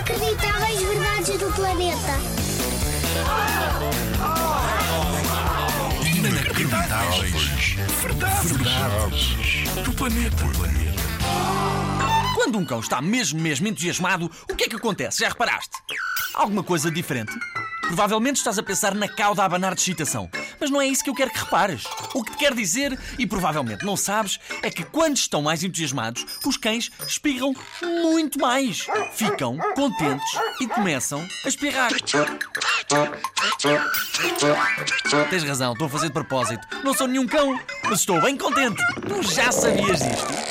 Inacreditáveis verdades do planeta. Inacreditáveis. Verdades. Verdades. Do planeta. Quando um cão está mesmo, mesmo entusiasmado, o que é que acontece? Já reparaste? Alguma coisa diferente? Provavelmente estás a pensar na cauda a abanar de excitação. Mas não é isso que eu quero que repares. O que te quero dizer, e provavelmente não sabes, é que quando estão mais entusiasmados, os cães espirram muito mais. Ficam contentes e começam a espirrar. Tens razão, estou a fazer de propósito. Não sou nenhum cão, mas estou bem contente. Tu já sabias disto?